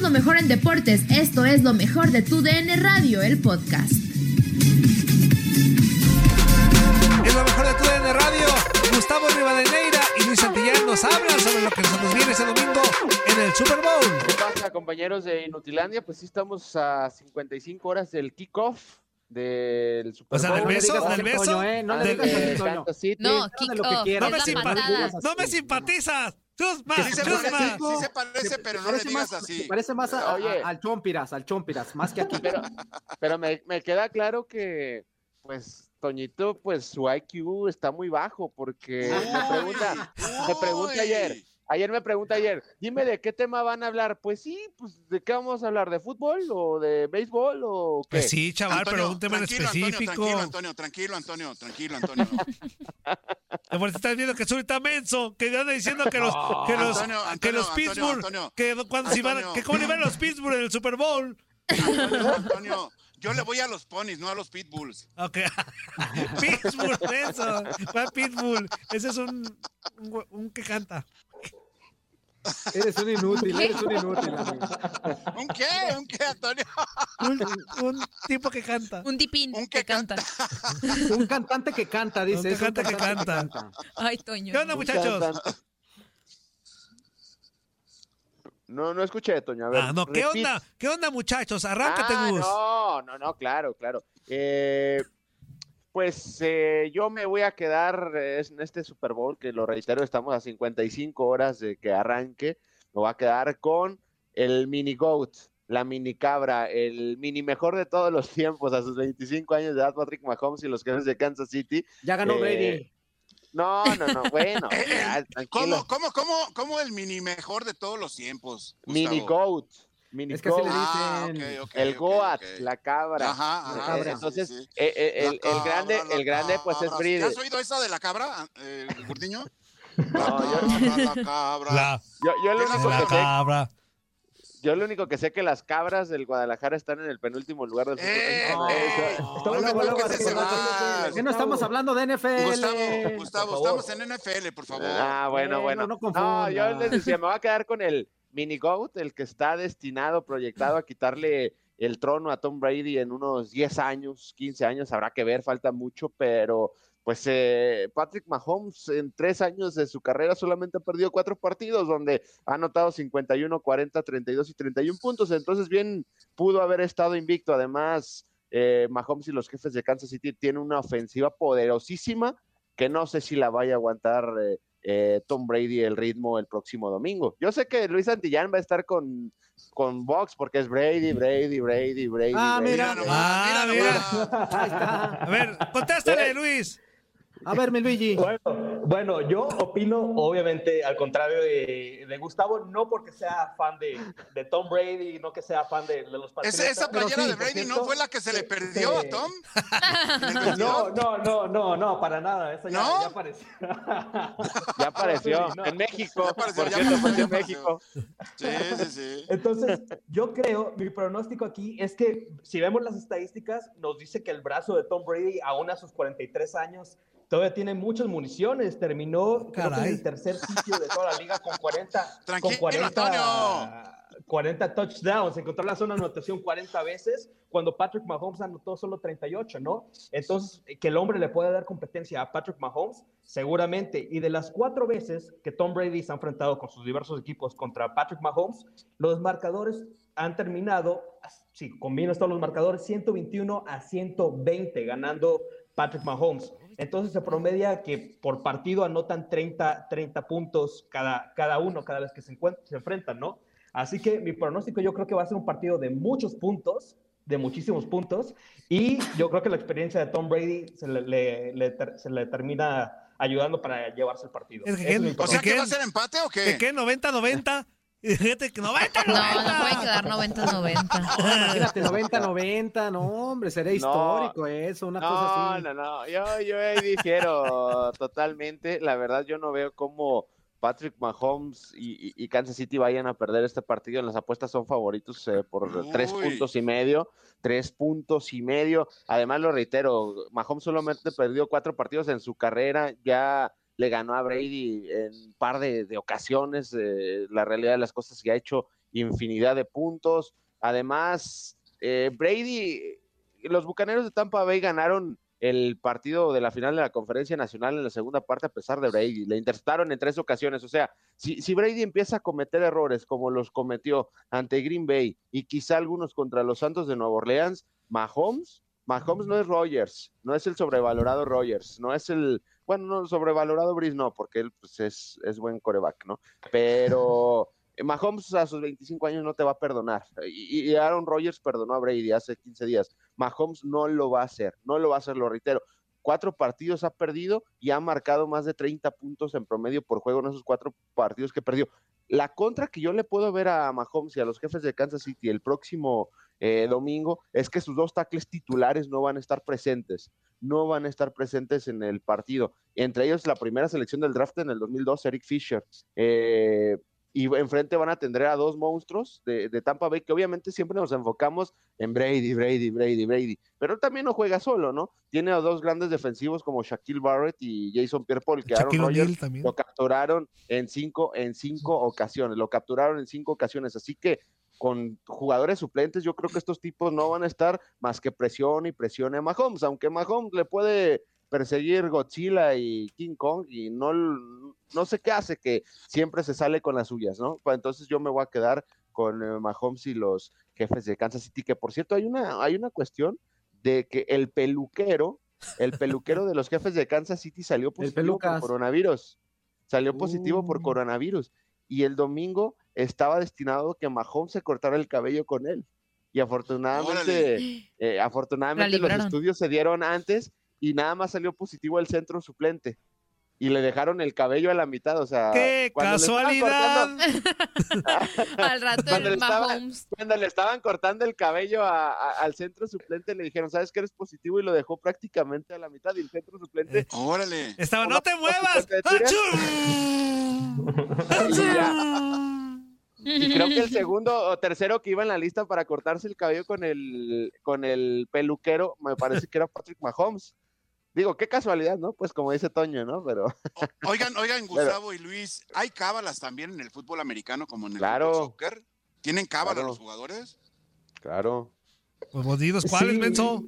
Lo mejor en deportes. Esto es lo mejor de tu DN Radio, el podcast. Es lo mejor de tu DN Radio. Gustavo Rivadeneira y Luis Santillán nos hablan sobre lo que nos viene ese domingo en el Super Bowl. ¿Qué pasa, compañeros de Inutilandia? Pues sí, estamos a 55 horas del kickoff del Super O sea, del beso, del beso. Toño, ¿eh? No del-. No. No no me simpatizas. Chusma, Sí se chusma. parece, sí se parece, pero no le digas más- así. Parece más a- a- Oye. al Chompiras, al Chompiras, más que aquí. Pero, pero me, me queda claro que, pues, Toñito, pues su IQ está muy bajo porque me pregunta, me pregunta ayer, ayer me pregunta ayer, dime de qué tema van a hablar. Pues sí, pues de qué vamos a hablar, de fútbol o de béisbol o qué. Pues sí, chaval, Antonio, pero un tema en tranquilo, Antonio, específico. Tranquilo, Antonio, tranquilo, Antonio, tranquilo, Antonio. Eso estás viendo que es ahorita menso, que anda diciendo que los, que los, Antonio, que los Pittsburgh, Antonio. que cuando si van, que cómo le van a los Pittsburgh en el Super Bowl. Antonio, Antonio, yo le voy a los ponis, no a los pitbulls. Ok. Pittsburgh, eso. ¿Cuál Pitbull? Ese es un, un que canta. Eres un inútil, eres un inútil, amigo. ¿Un qué? ¿Un qué, Antonio? Un, un tipo que canta. Un tipín Un que que canta. Un cantante que canta, dice. Un que es un canta que cantante canta. Ay, Toño. ¿Qué onda, muchachos? No, no escuché, Toño. A ver, Ah, no, ¿qué repeat. onda? ¿Qué onda, muchachos? Arráncate, Ah, Gus. No, no, no, claro, claro. Eh, pues eh, yo me voy a quedar eh, en este Super Bowl, que lo reitero, estamos a 55 horas de que arranque. Me voy a quedar con el mini GOAT, la mini cabra, el mini mejor de todos los tiempos, a sus 25 años de edad, Patrick Mahomes y los Jefes de Kansas City. Ya ganó Eh, Brady. No, no, no, bueno, ya, tranquilo. ¿Cómo, cómo, cómo, cómo el mini mejor de todos los tiempos? Mini? GOAT. Mini Es que así le. Ah, dicen. El Goat, la cabra. Ajá, La ajá, cabra. sí, Entonces, sí, sí. eh, eh, el, La el cabra, grande, la el grande pues es. Bride. ¿Ya has oído esa de la cabra, eh, Gordiño? La No, yo- la cabra. La, Yo, yo lo ¿Qué es único la que sé, cabra. yo lo único que sé que las cabras del Guadalajara están en el penúltimo lugar del fútbol. ¡Eh! mexicano. ¡Eh! Estamos No me hablando toques de- ese más. ¿Qué no estamos hablando de NFL? Gustavo, Gustavo, estamos en NFL, por favor. Ah, bueno, Eh, bueno. no, no No, confunda. yo les decía, me voy a quedar con el mini GOAT, el que está destinado, proyectado a quitarle el trono a Tom Brady en unos 10 años, 15 años, habrá que ver, falta mucho, pero pues eh, Patrick Mahomes en tres años de su carrera solamente ha perdido cuatro partidos, donde ha anotado 51, 40, 32 y 31 puntos, entonces bien pudo haber estado invicto. Además, eh, Mahomes y los jefes de Kansas City tienen una ofensiva poderosísima que no sé si la vaya a aguantar eh, eh, Tom Brady el ritmo el próximo domingo. Yo sé que Luis Santillán va a estar con, con Box porque es Brady, Brady, Brady, Brady. Ah, Brady. mira. nomás, Ah, mira mira. nomás. Ahí está. A ver, contéstale, Luis. A ver, mi Luigi. Bueno, bueno, yo opino, obviamente, al contrario de, de Gustavo, no porque sea fan de, de Tom Brady, no que sea fan de, de los Patriotas. Esa, playera sí, de Brady no fue la que se le perdió a Tom. ¿En el No, no, no, no, no, para nada. Eso ya, ¿No? ya apareció. Ya apareció Sí, no. en México. Ya apareció, por ya cierto, apareció, en México. Sí, sí, sí. Entonces, yo creo, mi pronóstico aquí es que si vemos las estadísticas, nos dice que el brazo de Tom Brady, aún a sus 43 años, todavía tiene muchas municiones. Terminó creo que en el tercer sitio de toda la liga con 40, Tranquilo, con 40, Antonio. 40 touchdowns. Encontró la zona de anotación 40 veces cuando Patrick Mahomes anotó solo 38, ¿no? Entonces, que el hombre le pueda dar competencia a Patrick Mahomes, seguramente. Y de las cuatro veces que Tom Brady se ha enfrentado con sus diversos equipos contra Patrick Mahomes, los marcadores han terminado, si combinas todos los marcadores, 121 a 120, ganando Patrick Mahomes. Entonces se promedia que por partido anotan 30, 30 puntos cada, cada uno, cada vez que se, se enfrentan, ¿no? Así que mi pronóstico yo creo que va a ser un partido de muchos puntos, de muchísimos puntos, y yo creo que la experiencia de Tom Brady se le, le- le ter- se le termina ayudando para llevarse el partido. Es que Ese ¿quién- mi o sea. ¿que va a ser empate o ¿De qué? qué? ¿90-90? Y fíjate que 90, No, 90. no puede quedar 90-90. Imagínate, 90-90, no, hombre, sería histórico eso, una cosa No, así. no, no. Yo, yo ahí difiero totalmente. La verdad, yo no veo cómo Patrick Mahomes y, Kansas City vayan a perder este partido. En las apuestas son favoritos eh, por tres Uy. puntos y medio. Tres puntos y medio. Además, lo reitero, Mahomes solamente perdió cuatro partidos en su carrera. Ya le ganó a Brady en un par de, ocasiones. eh, la realidad de las cosas que ha hecho infinidad de puntos. Además, eh, Brady, los Bucaneros de Tampa Bay ganaron el partido de la final de la conferencia nacional en la segunda parte a pesar de Brady. Le interceptaron en tres ocasiones. O sea, si, si Brady empieza a cometer errores como los cometió ante Green Bay y quizá algunos contra los Santos de Nueva Orleans, Mahomes, Mahomes no es Rogers, no es el sobrevalorado Rogers, no es el, bueno, no sobrevalorado Brice no, porque él pues, es, es buen coreback, ¿no? Pero Mahomes a sus 25 años no te va a perdonar. Y, y Aaron Rodgers perdonó a Brady hace 15 días. Mahomes no lo va a hacer, no lo va a hacer, lo reitero. Cuatro partidos ha perdido y ha marcado más de 30 puntos en promedio por juego en esos cuatro partidos que perdió. La contra que yo le puedo ver a Mahomes y a los jefes de Kansas City el próximo eh, domingo es que sus dos tackles titulares no van a estar presentes, no van a estar presentes en el partido. Entre ellos la primera selección del draft en el 2002, Eric Fisher. Eh, y enfrente van a tener a dos monstruos de, de, Tampa Bay, que obviamente siempre nos enfocamos en Brady, Brady, Brady, Brady, pero también no juega solo, ¿no? Tiene a dos grandes defensivos como Shaquille Barrett y Jason Pierre-Paul, que Aaron Rodgers lo capturaron en cinco, en cinco ocasiones, lo capturaron en cinco ocasiones, así que con jugadores suplentes, yo creo que estos tipos no van a estar más que presión y presión a Mahomes, aunque Mahomes le puede perseguir Godzilla y King Kong y no, no sé qué hace, que siempre se sale con las suyas, ¿no? Pues entonces yo me voy a quedar con eh, Mahomes y los jefes de Kansas City, que por cierto hay una, hay una cuestión de que el peluquero, el peluquero de los jefes de Kansas City salió positivo por coronavirus, salió positivo uh. por coronavirus y el domingo estaba destinado que Mahomes se cortara el cabello con él. Y afortunadamente, eh, afortunadamente los estudios se dieron antes y nada más salió positivo el centro suplente. Y le dejaron el cabello a la mitad, o sea... ¡Qué casualidad! Cortando... Al rato cuando el le, estaban, Mahomes. cuando le estaban cortando el cabello a, a, al centro suplente, le dijeron, ¿sabes que eres positivo? Y lo dejó prácticamente a la mitad. Y el centro suplente... Eh, ¡Órale! Estaba, ¡no te muevas! y creo que el segundo o tercero que iba en la lista para cortarse el cabello con el, con el peluquero, me parece que era Patrick Mahomes. Digo, qué casualidad, ¿no? Pues como dice Toño, ¿no? Pero. Oigan, oigan, Gustavo Pero... y Luis, ¿hay cábalas también en el fútbol americano como en el claro. soccer? ¿Tienen cábala claro. los jugadores? Claro. Pues bonitos, ¿cuáles, Sí. Menso?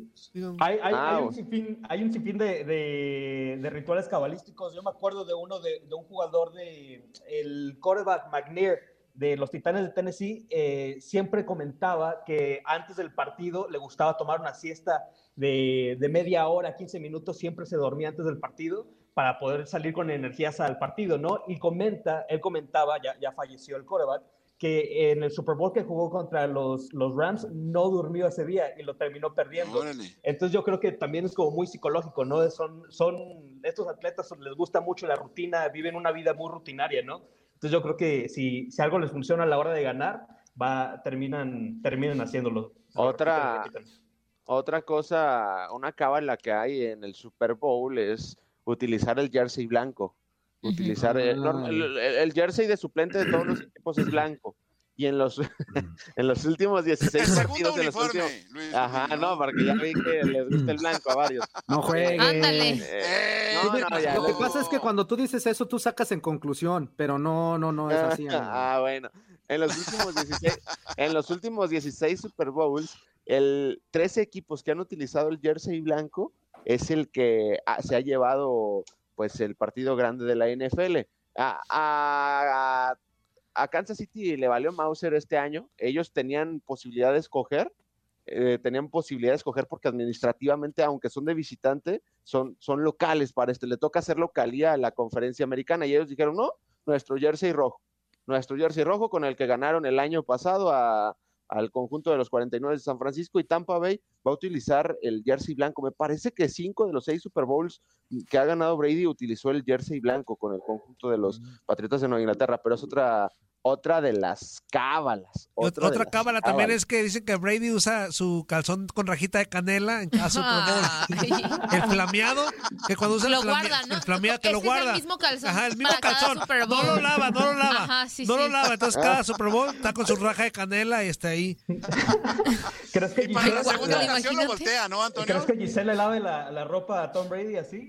Hay, hay, Ah, hay un sinfín, hay un sinfín de, de- de rituales cabalísticos. Yo me acuerdo de uno de, de un jugador de el quarterback McNair de los Titanes de Tennessee. eh, siempre comentaba que antes del partido le gustaba tomar una siesta de, de media hora, 15 minutos. Siempre se dormía antes del partido para poder salir con energías al partido, ¿no? Y comenta, él comentaba, ya, ya falleció el quarterback, que en el Super Bowl que jugó contra los, los Rams no durmió ese día y lo terminó perdiendo. Órale. Entonces yo creo que también es como muy psicológico, ¿no? Son, son, estos atletas les gusta mucho la rutina, viven una vida muy rutinaria, ¿no? Entonces yo creo que si, si algo les funciona a la hora de ganar, va, terminan, terminan haciéndolo. Otra-. Otra cosa, una cábala que hay en el Super Bowl es utilizar el jersey blanco. Utilizar el, norm- el- el- el jersey de suplente de todos los equipos es blanco. Y en los, en los últimos 16 El partidos de los uniforme, últimos- Luis. Ajá, no, porque ya vi que les gusta el blanco a varios. No juegues. Ándale. Eh, Eh, no, no, ya, Lo que pasa es que cuando tú dices eso, tú sacas en conclusión, pero no, no, no es así. amigo. Ah, bueno. En los últimos 16, en los últimos 16 Super Bowls, el 13 equipos que han utilizado el jersey blanco es el que ha- se ha llevado pues el partido grande de la NFL. A, a- a Kansas City le valió Mauser este año. Ellos tenían posibilidad de escoger, eh, tenían posibilidad de escoger porque administrativamente, aunque son de visitante, son, son locales para este. Le toca hacer localía a la conferencia americana y ellos dijeron, no, nuestro jersey rojo. Nuestro jersey rojo con el que ganaron el año pasado a- al conjunto de los 49 de San Francisco y Tampa Bay va a utilizar el jersey blanco. Me parece que cinco de los seis Super Bowls que ha ganado Brady utilizó el jersey blanco con el conjunto de los Patriotas de Nueva Inglaterra, pero es otra, otra de las cábalas. Otra de otra cábala también cábalas. es que dicen que Brady usa su calzón con rajita de canela en caso El flameado, que cuando usa el, Lo flame- guarda, ¿no? el flameado que lo que es el guarda. mismo calzón Ajá, el mismo calzón. No lo lava, no lo lava. Ajá, sí, no lo sí. lava. Entonces cada Super Bowl está con su raja de canela y está ahí. ¿Crees que Y para la Giselle- segunda Imagínate. ocasión lo voltea, ¿no, Antonio? ¿Crees que Giselle le lave la, la ropa a Tom Brady así?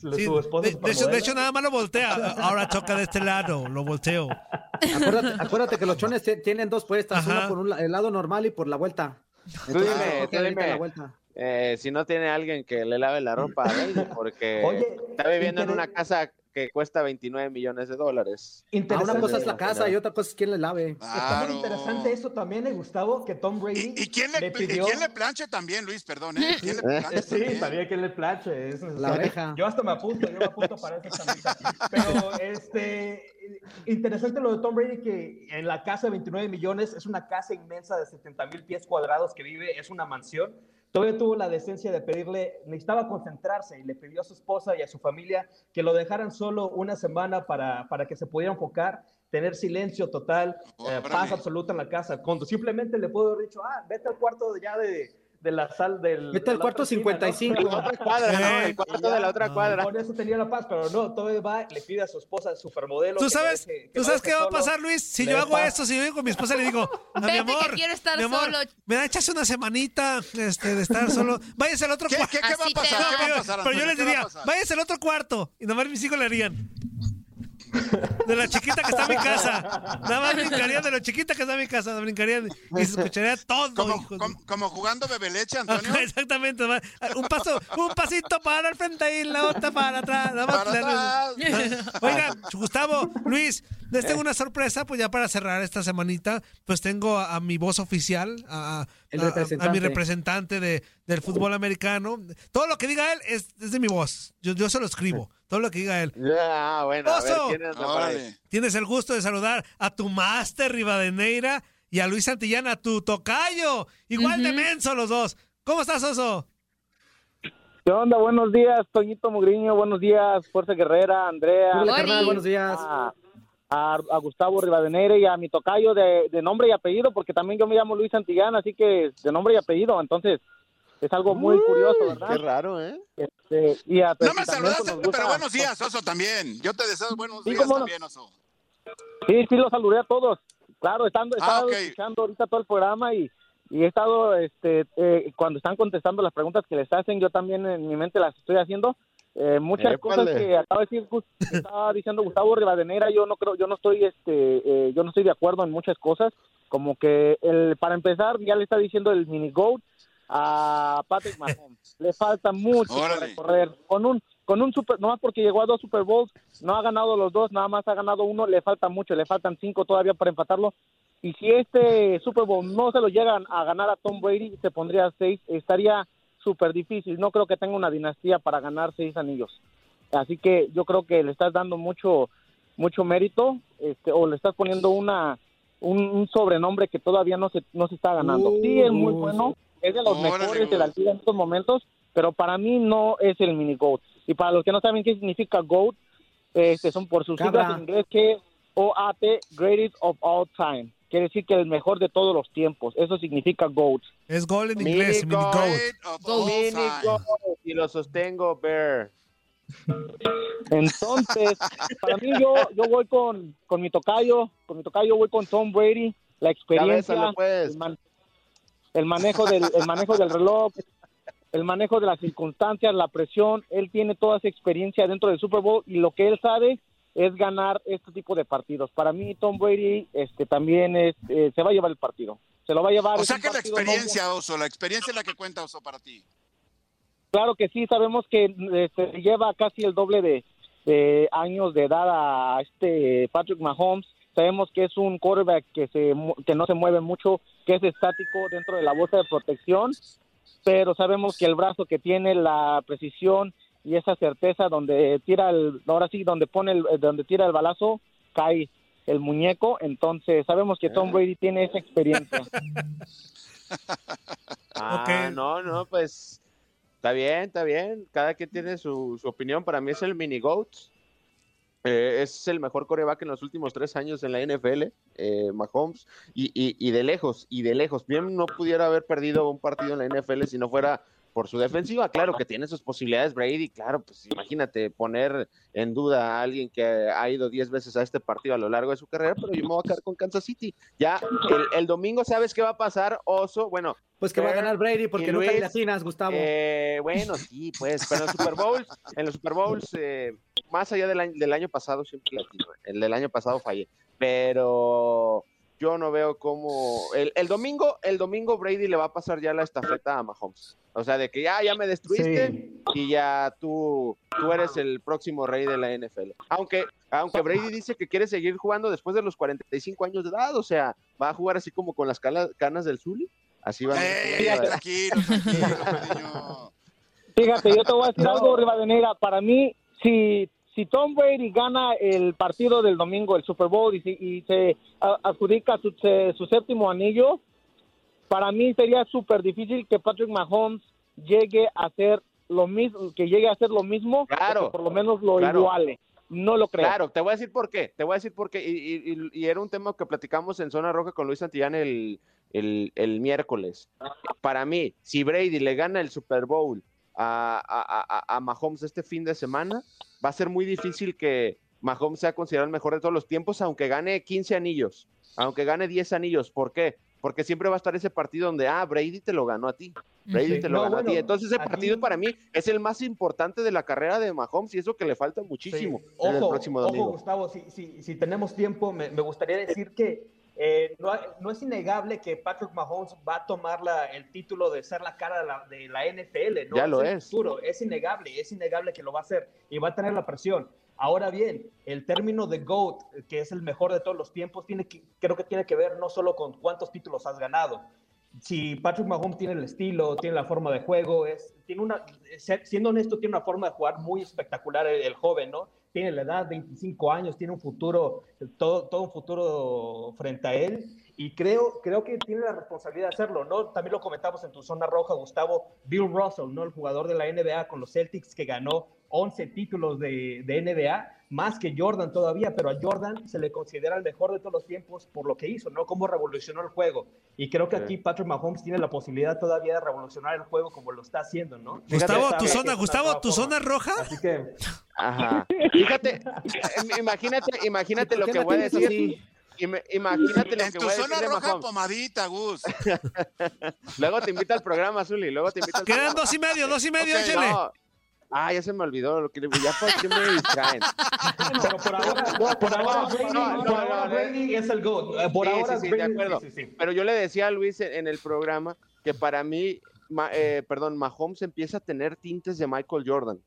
Sí, su esposa de, de hecho, de supermodelo. hecho, nada más lo voltea. Ahora toca de este lado, lo volteo. Acuérdate, acuérdate que los chones tienen dos puestas, Ajá. una por un el lado normal y por la vuelta. Tú dime, Entonces, tú dime. la vuelta. Eh, si no tiene alguien que le lave la ropa a Brady, porque Oye, está viviendo en una casa que cuesta 29 millones de dólares. Ah, una cosa es la casa y otra cosa es quién le lave. Está Claro. muy interesante eso también, eh, Gustavo, que Tom Brady ¿Y, y quién le, le y pidió... quién le planche también, Luis? Perdón, ¿eh? ¿Quién le planche Eh, Sí, también? sabía que le planche. es La oreja. Yo hasta me apunto, yo me apunto para esa camisa. Pero este, interesante lo de Tom Brady, que en la casa de 29 millones es una casa inmensa de 70 mil pies cuadrados que vive, es una mansión. Todavía tuvo la decencia de pedirle, necesitaba concentrarse y le pidió a su esposa y a su familia que lo dejaran solo una semana para, para que se pudiera enfocar, tener silencio total, eh, Órale. paz absoluta en la casa. Cuando simplemente le puedo haber dicho, ah, vete al cuarto ya de, de la sal del... Vete al cuarto otra esquina, ¿no? 55. La otra cuadra, ¿no? Eh, El cuarto de la otra cuadra. Con eso tenía la paz, pero no, todavía va, le pide a su esposa, supermodelo. ¿Tú que sabes, deje- que ¿tú sabes qué va a pasar, Luis? Si Le yo hago paz. esto, si yo digo con mi esposa, le digo, a mi Vete, amor, que quiero estar mi amor, solo. me da echas una semanita este, de estar solo. Váyase al otro ¿Qué, cuarto. qué, qué va a pasar? ¿Qué va a pero, pasar, pero yo les ¿Qué va a diría, váyase al otro cuarto. Y nomás mis hijos le harían. De la chiquita que está en mi casa. Nada más brincarían de lo chiquita que está en mi casa. Brincarían y se escucharía todo. Como, hijos de- como, como jugando bebeleche, Antonio. Ajá, exactamente. Un paso, un pasito para el frente y la otra para atrás. Nada más Para darle- atrás. Oigan, Gustavo, Luis, les tengo una sorpresa, pues ya para cerrar esta semanita, pues tengo a, a mi voz oficial, a, a- El a- a representante. mi representante de, del fútbol americano. Todo lo que diga él es, es de mi voz. Yo, yo se lo escribo. Todo lo que diga él. Ah, bueno, a ver Oso. quién anda. Tienes el gusto de saludar a tu máster Rivadeneira y a Luis Santillana, tu tocayo. Igual de menso los dos. ¿Cómo estás, Oso? ¿Qué onda? Buenos días, Toñito Mugriño. Buenos días, Fuerza Guerrera, Andrea. Carnal, buenos días. A, a- a Gustavo Rivadeneira y a mi tocayo de, de nombre y apellido, porque también yo me llamo Luis Santillana, así que de nombre y apellido. Entonces, es algo muy curioso, Qué ¿verdad? raro, ¿eh? Este, y a, No pues, me saludaste, pues, gusta- pero buenos días, Oso, también. Yo te deseo buenos Sí, días no. también, Oso. Sí, sí, los saludé a todos. Claro, estando, he Ah, estado escuchando ahorita todo el programa y, y he estado, este, eh, cuando están contestando las preguntas que les hacen, yo también en mi mente las estoy haciendo. Eh, muchas Épale. cosas que acaba de decir, Gus- estaba diciendo Gustavo Rivadeneira, yo no creo, yo no estoy, este, eh, yo no estoy de acuerdo en muchas cosas. Como que el, para empezar, ya le está diciendo el mini goat a Patrick Mahomes. le falta mucho por Órale. recorrer. Con un, con un super, nomás porque llegó a dos Super Bowls, no ha ganado los dos, nada más ha ganado uno, le falta mucho, le faltan cinco todavía para empatarlo. Y si este Super Bowl no se lo llegan a ganar a Tom Brady, se pondría a seis, estaría súper difícil. No creo que tenga una dinastía para ganar seis anillos. Así que yo creo que le estás dando mucho, mucho mérito, este, o le estás poniendo una, un, un sobrenombre que todavía no se, no se está ganando. Sí, es muy Uh, bueno, es de los Órale, mejores de la liga en estos momentos, pero para mí no es el mini GOAT. Y para los que no saben qué significa GOAT, este, son por sus Cabra. siglas en inglés que O-A-T, Greatest of All Time. Quiere decir que el mejor de todos los tiempos. Eso significa GOAT. Es gol en Mini inglés, mini goat. goat. Mini goat, y lo sostengo, Bear. Entonces, para mí yo, yo voy con, con mi tocayo, con mi tocayo voy con Tom Brady, la experiencia, pues. el, man- el manejo del, el manejo del reloj, el manejo de las circunstancias, la presión, él tiene toda esa experiencia dentro del Super Bowl y lo que él sabe es ganar este tipo de partidos. Para mí Tom Brady este también es eh, se va a llevar el partido. Se lo va a llevar. O sea que la experiencia, Oso, la experiencia es la que cuenta, Oso, para ti. Claro que sí, sabemos que eh, se lleva casi el doble de, de años de edad a este Patrick Mahomes. Sabemos que es un quarterback que, se, que no se mueve mucho, que es estático dentro de la bolsa de protección, pero sabemos que el brazo que tiene, la precisión y esa certeza donde tira el, ahora sí, donde pone el, donde tira el balazo, cae el muñeco, entonces sabemos que Tom Brady tiene esa experiencia. Ah, Ok. no, no, pues está bien, está bien. Cada quien tiene su, su opinión. Para mí es el mini GOAT. Eh, es el mejor coreback en los últimos tres años en la NFL, eh, Mahomes, y, y, y de lejos, y de lejos. Bien, no pudiera haber perdido un partido en la NFL si no fuera por su defensiva. Claro que tiene sus posibilidades Brady, claro, pues imagínate poner en duda a alguien que ha ido 10 veces a este partido a lo largo de su carrera, pero yo me voy a quedar con Kansas City. Ya el, el domingo, ¿sabes qué va a pasar, Oso? Bueno, Pues que va a ganar Brady porque y nunca le Luis, latinas, Gustavo. eh, bueno, sí, pues, pero en los Super Bowls, en los Super Bowls, eh, más allá del año, del año pasado, siempre latino. El del año pasado fallé, pero yo no veo cómo el, el domingo, el domingo Brady le va a pasar ya la estafeta a Mahomes. O sea, de que ya, ya me destruiste Sí. y ya tú, tú eres el próximo rey de la NFL. Aunque, aunque Brady dice que quiere seguir jugando después de los 45 años de edad, o sea, va a jugar así como con las canas del Zully. Así va. Ey, tranquilo, tranquilo, Fredinho. Fíjate, yo te voy a decir No. algo, Rivadeneira. Para mí, si, si Tom Brady gana el partido del domingo, el Super Bowl, y, si- y se a- adjudica su, se- su séptimo anillo, para mí sería súper difícil que Patrick Mahomes llegue a hacer lo mismo, que llegue a hacer lo mismo, o Claro. que por lo menos lo Claro. iguale. No lo creo. Claro, te voy a decir por qué. Te voy a decir por qué. Y, y- y- era un tema que platicamos en Zona Roja con Luis Santillán el, el, miércoles. Para mí, si Brady le gana el Super Bowl a, a, a- a Mahomes este fin de semana, va a ser muy difícil que Mahomes sea considerado el mejor de todos los tiempos, aunque gane 15 anillos, aunque gane 10 anillos. ¿Por qué? Porque siempre va a estar ese partido donde, ah, Brady te lo ganó a ti. Brady Sí. te lo No, ganó a bueno, ti. Entonces, ese aquí- partido para mí es el más importante de la carrera de Mahomes y eso que le falta muchísimo Sí. en el Ojo, próximo ojo, domingo. Gustavo, si, si, si tenemos tiempo, me, me gustaría decir que eh, no, no es innegable que Patrick Mahomes va a tomar la- el título de ser la cara de la, de la NFL. ¿no? Ya lo es. futuro, Es innegable, es innegable que lo va a hacer y va a tener la presión. Ahora bien, el término de GOAT, que es el mejor de todos los tiempos, tiene que, creo que tiene que ver no solo con cuántos títulos has ganado, si Patrick Mahomes tiene el estilo, tiene la forma de juego, es, tiene una, siendo honesto, tiene una forma de jugar muy espectacular el, el joven, ¿no? Tiene la edad, 25 años, tiene un futuro, todo, todo un futuro frente a él. Y creo, creo que tiene la responsabilidad de hacerlo, ¿no? También lo comentamos en tu zona roja, Gustavo, Bill Russell, ¿no? El jugador de la NBA con los Celtics que ganó 11 títulos de, de NBA, más que Jordan todavía, pero a Jordan se le considera el mejor de todos los tiempos por lo que hizo, ¿no? Cómo revolucionó el juego. Y creo que Sí. aquí Patrick Mahomes tiene la posibilidad todavía de revolucionar el juego como lo está haciendo, ¿no? Gustavo, tu zona, Gustavo, tu zona roja. Así que Ajá. Fíjate, im- imagínate, imagínate ¿Por lo que voy a decir. así? Im- Imagínate lo En que tu voy a decir zona de roja, Mahomes. pomadita, Gus. Luego te invita al programa, Zuli. Luego te invita al Quedan programa. dos y medio, dos y medio, Ok, échale. No. Ah, ya se me olvidó. Lo que, ya por qué me distraen. Pero por ahora, por ahora, no, Brady, no, no, por ahora no, Brady es el GOAT. Eh, Por Sí, ahora sí, sí, Brady- de acuerdo. sí, sí, sí. Pero yo le decía a Luis en, en el programa que para mí, ma- eh, perdón, Mahomes empieza a tener tintes de Michael Jordan.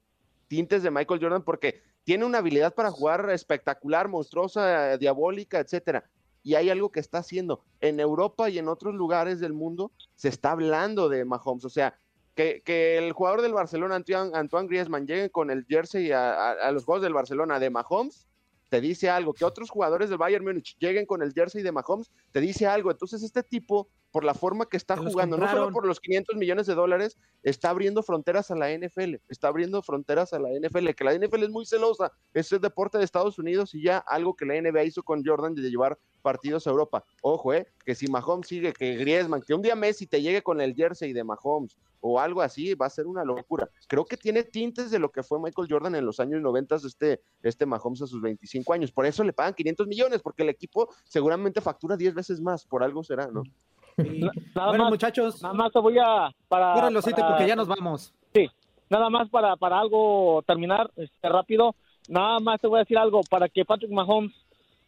Tintes de Michael Jordan porque tiene una habilidad para jugar espectacular, monstruosa, diabólica, etcétera. Y hay algo que está haciendo. En Europa y en otros lugares del mundo se está hablando de Mahomes. O sea, que, que el jugador del Barcelona, Antoine, Antoine Griezmann, llegue con el jersey a, a- a los juegos del Barcelona de Mahomes, te dice algo. Que otros jugadores del Bayern Múnich lleguen con el jersey de Mahomes, te dice algo. Entonces, este tipo, por la forma que está jugando, no solo por los 500 millones de dólares, está abriendo fronteras a la NFL. Está abriendo fronteras a la NFL. Que la NFL es muy celosa. Es el deporte de Estados Unidos y ya algo que la NBA hizo con Jordan de llevar partidos a Europa. Ojo, eh, que si Mahomes sigue, que Griezmann, que un día Messi te llegue con el jersey de Mahomes o algo así, va a ser una locura. Creo que tiene tintes de lo que fue Michael Jordan en los años 90, este, este Mahomes a sus 25 años. Por eso le pagan 500 millones, porque el equipo seguramente factura 10 veces más, por algo será, ¿no? Nada bueno, más, muchachos, nada más te voy a para, para- porque ya nos vamos. nada más para, para algo terminar este, rápido, nada más te voy a decir algo, para que Patrick Mahomes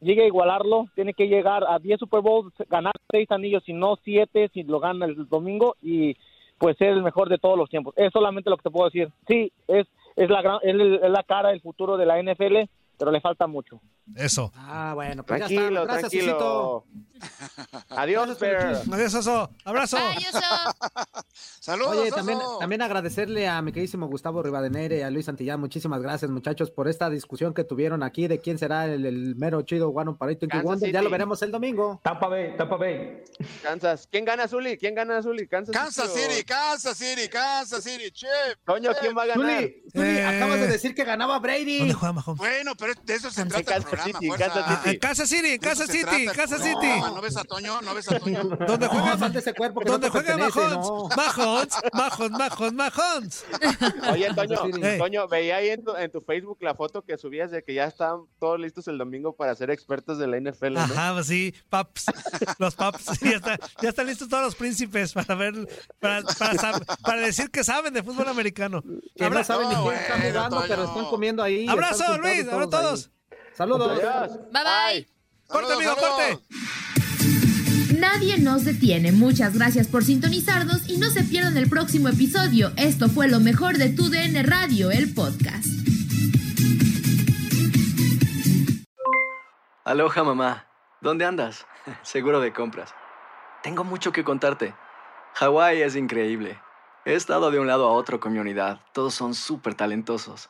llegue a igualarlo, tiene que llegar a 10 Super Bowls, ganar 6 anillos, si no 7, si lo gana el domingo, y pues ser el mejor de todos los tiempos. Es solamente lo que te puedo decir. Sí, es es la gran, es la cara, el futuro de la NFL, pero le falta mucho. Eso. Ah, bueno, pues ya está. Tranquilo, Gracias, tranquilo. Adiós, Bear. Adiós, oso. Abrazo. Oso. Saludos, Oye, oso. también, también agradecerle a mi queridísimo Gustavo Rivadenere y a Luis Santillán. Muchísimas gracias, muchachos, por esta discusión que tuvieron aquí de quién será el, el mero chido para Kansas Wonder. Ya lo veremos el domingo. Tampa Bay, Tampa Bay. Kansas. ¿Quién gana, Zuli? ¿Quién gana, Zuli? Kansas, Kansas o- City, Kansas City, Kansas City, chef. Toño, ¿quién va a ganar? Zuli, Zuli, Eh. acabas de decir que ganaba Brady. ¿Dónde juega Mahomes? Bueno, pero de eso se Kansas trata City, fuerza. City. En Kansas City, en se City, Kansas City. ¿No ves a Toño? ¿No ves a Toño? ¿Dónde juega No, ese cuerpo que ¿Dónde no te juega pertenece, Mahomes? no. Mahomes, Mahomes, Mahomes, Mahomes. Oye, Toño. Toño, veía ahí en tu, en tu Facebook la foto que subías de que ya están todos listos el domingo para ser expertos de la NFL, ¿no? Ajá, pues sí, paps, los paps, ya, está, ya están listos todos los príncipes para ver, para, para, decir que saben de fútbol americano. Que no Abra- saben ni No, quién está bueno, jugando, pero están comiendo ahí. Abrazo, Luis, abrazo a todos. ahí. Saludos. Bye bye. Corte, amigo, corte. Nadie nos detiene. Muchas gracias por sintonizarnos y no se pierdan el próximo episodio. Esto fue lo mejor de tu DN Radio, el podcast. Aloha mamá, ¿dónde andas? Seguro de compras. Tengo mucho que contarte. Hawái es increíble. He estado de un lado a otro con mi unidad. Todos son súper talentosos.